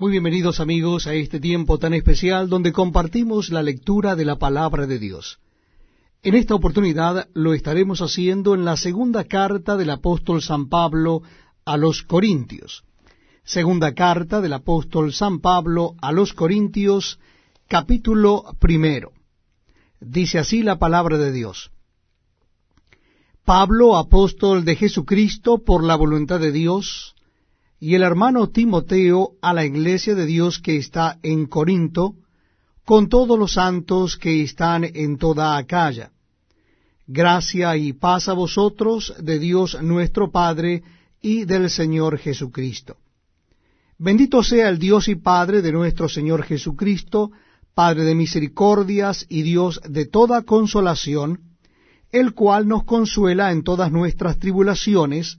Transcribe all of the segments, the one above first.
Muy bienvenidos amigos a este tiempo tan especial donde compartimos la lectura de la palabra de Dios. En esta oportunidad lo estaremos haciendo en la segunda carta del apóstol San Pablo a los Corintios. Segunda carta del apóstol San Pablo a los Corintios, capítulo primero. Dice así la palabra de Dios. Pablo, apóstol de Jesucristo por la voluntad de Dios, y el hermano Timoteo a la iglesia de Dios que está en Corinto, con todos los santos que están en toda Acaya. Gracia y paz a vosotros de Dios nuestro Padre y del Señor Jesucristo. Bendito sea el Dios y Padre de nuestro Señor Jesucristo, Padre de misericordias y Dios de toda consolación, el cual nos consuela en todas nuestras tribulaciones,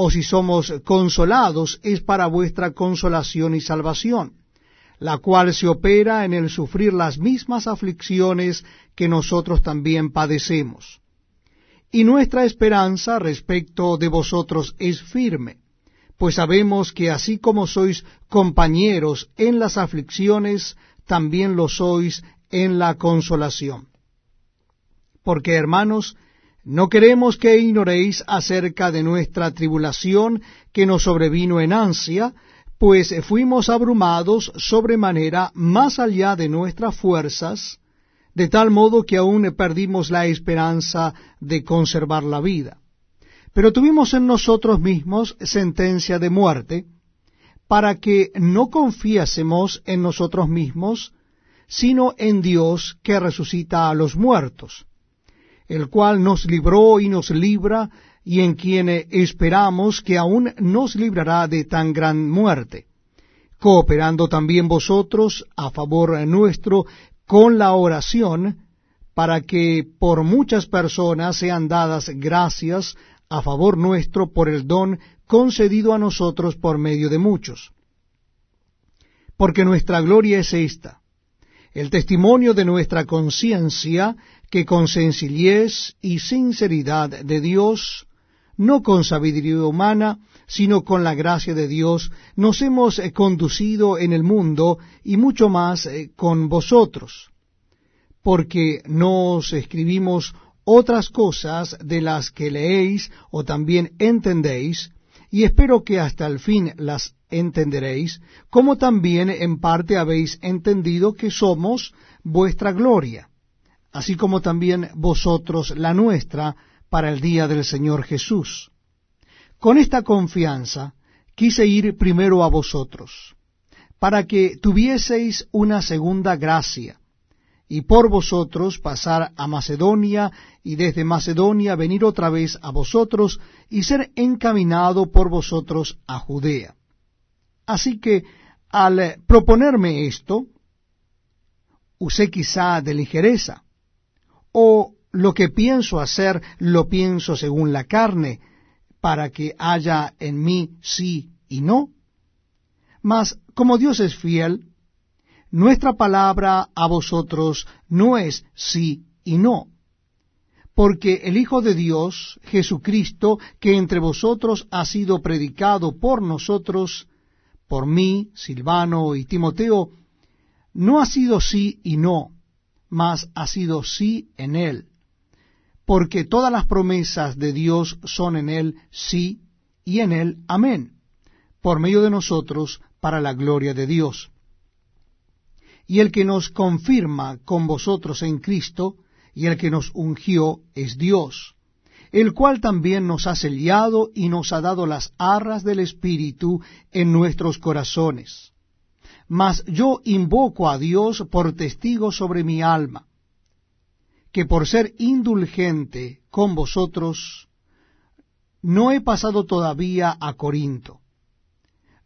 o si somos consolados, es para vuestra consolación y salvación, la cual se opera en el sufrir las mismas aflicciones que nosotros también padecemos. Y nuestra esperanza respecto de vosotros es firme, pues sabemos que así como sois compañeros en las aflicciones, también lo sois en la consolación. Porque, hermanos, no queremos que ignoréis acerca de nuestra tribulación que nos sobrevino en ansia, pues fuimos abrumados sobremanera más allá de nuestras fuerzas, de tal modo que aún perdimos la esperanza de conservar la vida. Pero tuvimos en nosotros mismos sentencia de muerte, para que no confiásemos en nosotros mismos, sino en Dios que resucita a los muertos el cual nos libró y nos libra, y en quien esperamos que aún nos librará de tan gran muerte, cooperando también vosotros a favor nuestro con la oración, para que por muchas personas sean dadas gracias a favor nuestro por el don concedido a nosotros por medio de muchos. Porque nuestra gloria es esta, el testimonio de nuestra conciencia que con sencillez y sinceridad de Dios, no con sabiduría humana, sino con la gracia de Dios, nos hemos eh, conducido en el mundo y mucho más eh, con vosotros, porque no os escribimos otras cosas de las que leéis o también entendéis, y espero que hasta el fin las entenderéis, como también en parte habéis entendido que somos vuestra gloria así como también vosotros la nuestra para el día del Señor Jesús. Con esta confianza quise ir primero a vosotros, para que tuvieseis una segunda gracia, y por vosotros pasar a Macedonia, y desde Macedonia venir otra vez a vosotros, y ser encaminado por vosotros a Judea. Así que, al proponerme esto, usé quizá de ligereza, o lo que pienso hacer lo pienso según la carne, para que haya en mí sí y no? Mas como Dios es fiel, nuestra palabra a vosotros no es sí y no, porque el Hijo de Dios, Jesucristo, que entre vosotros ha sido predicado por nosotros, por mí, Silvano y Timoteo, no ha sido sí y no, mas ha sido sí en él, porque todas las promesas de Dios son en él sí y en él amén, por medio de nosotros para la gloria de Dios. Y el que nos confirma con vosotros en Cristo, y el que nos ungió es Dios, el cual también nos ha sellado y nos ha dado las arras del Espíritu en nuestros corazones mas yo invoco a Dios por testigo sobre mi alma, que por ser indulgente con vosotros, no he pasado todavía a Corinto.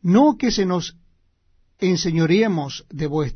No que se nos enseñoremos de vuestra